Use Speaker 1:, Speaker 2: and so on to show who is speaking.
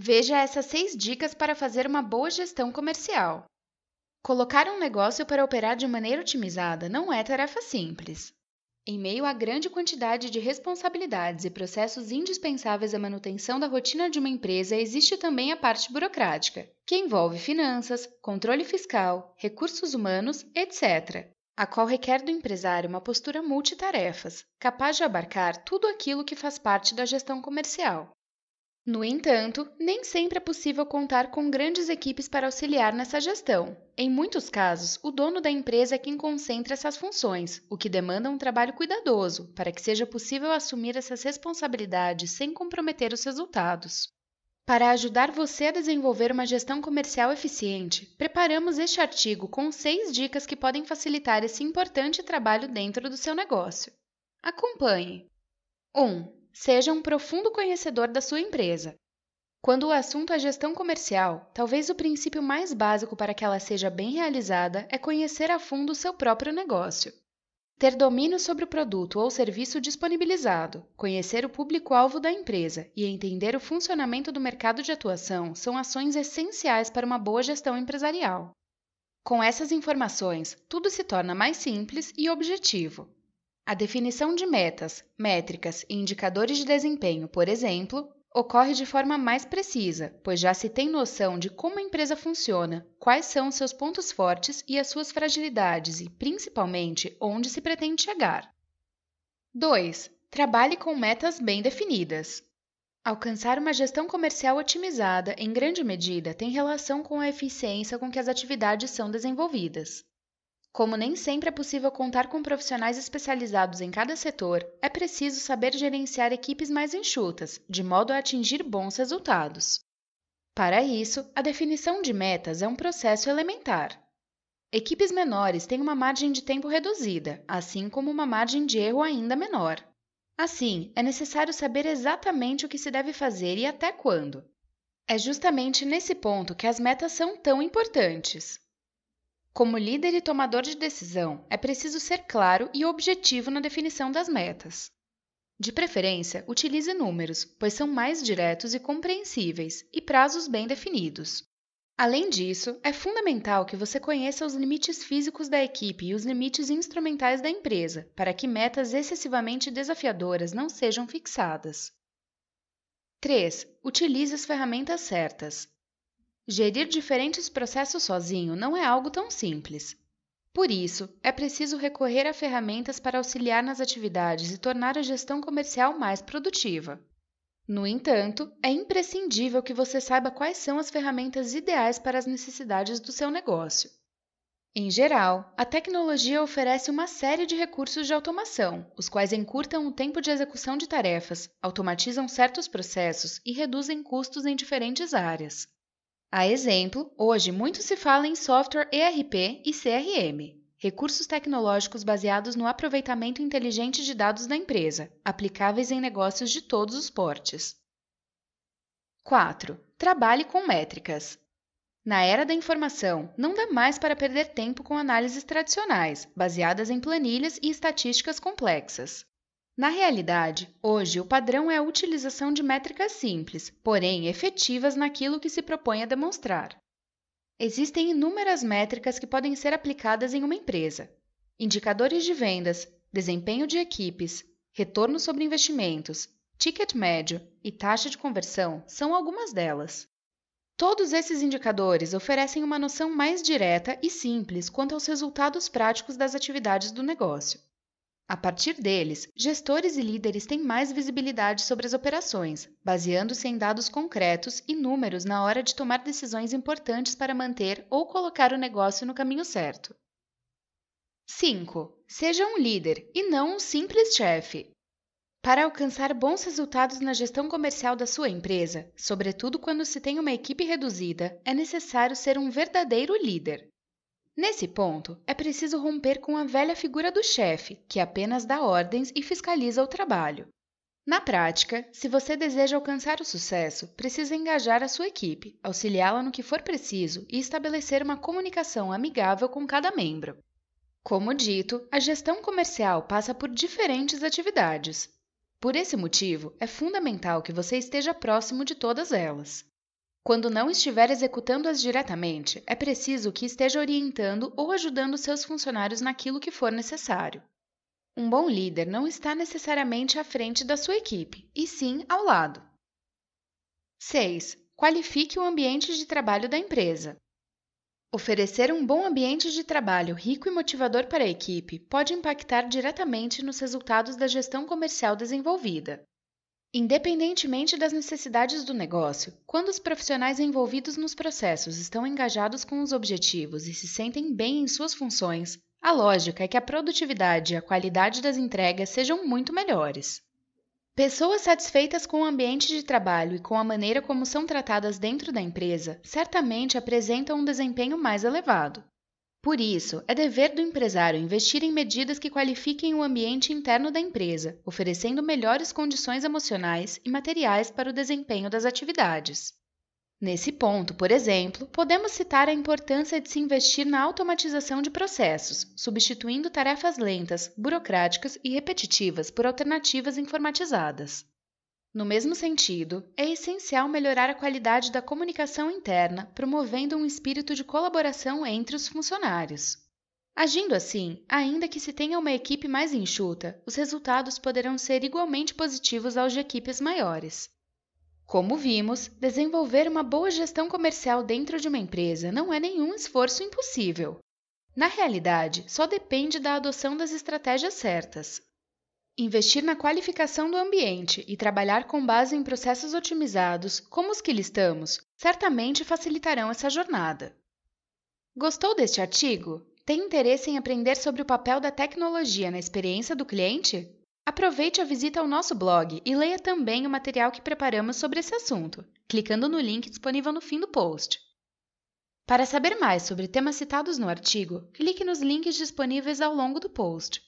Speaker 1: Veja essas seis dicas para fazer uma boa gestão comercial. Colocar um negócio para operar de maneira otimizada não é tarefa simples. Em meio à grande quantidade de responsabilidades e processos indispensáveis à manutenção da rotina de uma empresa, existe também a parte burocrática, que envolve finanças, controle fiscal, recursos humanos, etc., a qual requer do empresário uma postura multitarefas, capaz de abarcar tudo aquilo que faz parte da gestão comercial. No entanto, nem sempre é possível contar com grandes equipes para auxiliar nessa gestão. Em muitos casos, o dono da empresa é quem concentra essas funções, o que demanda um trabalho cuidadoso para que seja possível assumir essas responsabilidades sem comprometer os resultados. Para ajudar você a desenvolver uma gestão comercial eficiente, preparamos este artigo com seis dicas que podem facilitar esse importante trabalho dentro do seu negócio. Acompanhe! 1. Seja um profundo conhecedor da sua empresa. Quando o assunto é gestão comercial, talvez o princípio mais básico para que ela seja bem realizada é conhecer a fundo o seu próprio negócio. Ter domínio sobre o produto ou serviço disponibilizado, conhecer o público-alvo da empresa e entender o funcionamento do mercado de atuação são ações essenciais para uma boa gestão empresarial. Com essas informações, tudo se torna mais simples e objetivo. A definição de metas, métricas e indicadores de desempenho, por exemplo, ocorre de forma mais precisa, pois já se tem noção de como a empresa funciona, quais são seus pontos fortes e as suas fragilidades e, principalmente, onde se pretende chegar. 2. Trabalhe com metas bem definidas. Alcançar uma gestão comercial otimizada, em grande medida, tem relação com a eficiência com que as atividades são desenvolvidas. Como nem sempre é possível contar com profissionais especializados em cada setor, é preciso saber gerenciar equipes mais enxutas, de modo a atingir bons resultados. Para isso, a definição de metas é um processo elementar. Equipes menores têm uma margem de tempo reduzida, assim como uma margem de erro ainda menor. Assim, é necessário saber exatamente o que se deve fazer e até quando. É justamente nesse ponto que as metas são tão importantes. Como líder e tomador de decisão, é preciso ser claro e objetivo na definição das metas. De preferência, utilize números, pois são mais diretos e compreensíveis, e prazos bem definidos. Além disso, é fundamental que você conheça os limites físicos da equipe e os limites instrumentais da empresa, para que metas excessivamente desafiadoras não sejam fixadas. 3. Utilize as ferramentas certas. Gerir diferentes processos sozinho não é algo tão simples. Por isso, é preciso recorrer a ferramentas para auxiliar nas atividades e tornar a gestão comercial mais produtiva. No entanto, é imprescindível que você saiba quais são as ferramentas ideais para as necessidades do seu negócio. Em geral, a tecnologia oferece uma série de recursos de automação, os quais encurtam o tempo de execução de tarefas, automatizam certos processos e reduzem custos em diferentes áreas. A exemplo, hoje muito se fala em software ERP e CRM, recursos tecnológicos baseados no aproveitamento inteligente de dados da empresa, aplicáveis em negócios de todos os portes. 4. Trabalhe com métricas. Na era da informação, não dá mais para perder tempo com análises tradicionais, baseadas em planilhas e estatísticas complexas. Na realidade, hoje o padrão é a utilização de métricas simples, porém efetivas naquilo que se propõe a demonstrar. Existem inúmeras métricas que podem ser aplicadas em uma empresa: indicadores de vendas, desempenho de equipes, retorno sobre investimentos, ticket médio e taxa de conversão são algumas delas. Todos esses indicadores oferecem uma noção mais direta e simples quanto aos resultados práticos das atividades do negócio. A partir deles, gestores e líderes têm mais visibilidade sobre as operações, baseando-se em dados concretos e números na hora de tomar decisões importantes para manter ou colocar o negócio no caminho certo. 5. Seja um líder e não um simples chefe. Para alcançar bons resultados na gestão comercial da sua empresa, sobretudo quando se tem uma equipe reduzida, é necessário ser um verdadeiro líder. Nesse ponto, é preciso romper com a velha figura do chefe, que apenas dá ordens e fiscaliza o trabalho. Na prática, se você deseja alcançar o sucesso, precisa engajar a sua equipe, auxiliá-la no que for preciso e estabelecer uma comunicação amigável com cada membro. Como dito, a gestão comercial passa por diferentes atividades. Por esse motivo, é fundamental que você esteja próximo de todas elas. Quando não estiver executando-as diretamente, é preciso que esteja orientando ou ajudando seus funcionários naquilo que for necessário. Um bom líder não está necessariamente à frente da sua equipe, e sim ao lado. 6. Qualifique o ambiente de trabalho da empresa. Oferecer um bom ambiente de trabalho rico e motivador para a equipe pode impactar diretamente nos resultados da gestão comercial desenvolvida. Independentemente das necessidades do negócio, quando os profissionais envolvidos nos processos estão engajados com os objetivos e se sentem bem em suas funções, a lógica é que a produtividade e a qualidade das entregas sejam muito melhores. Pessoas satisfeitas com o ambiente de trabalho e com a maneira como são tratadas dentro da empresa certamente apresentam um desempenho mais elevado. Por isso, é dever do empresário investir em medidas que qualifiquem o ambiente interno da empresa, oferecendo melhores condições emocionais e materiais para o desempenho das atividades. Nesse ponto, por exemplo, podemos citar a importância de se investir na automatização de processos, substituindo tarefas lentas, burocráticas e repetitivas por alternativas informatizadas. No mesmo sentido, é essencial melhorar a qualidade da comunicação interna, promovendo um espírito de colaboração entre os funcionários. Agindo assim, ainda que se tenha uma equipe mais enxuta, os resultados poderão ser igualmente positivos aos de equipes maiores. Como vimos, desenvolver uma boa gestão comercial dentro de uma empresa não é nenhum esforço impossível. Na realidade, só depende da adoção das estratégias certas. Investir na qualificação do ambiente e trabalhar com base em processos otimizados, como os que listamos, certamente facilitarão essa jornada. Gostou deste artigo? Tem interesse em aprender sobre o papel da tecnologia na experiência do cliente? Aproveite a visita ao nosso blog e leia também o material que preparamos sobre esse assunto, clicando no link disponível no fim do post. Para saber mais sobre temas citados no artigo, clique nos links disponíveis ao longo do post.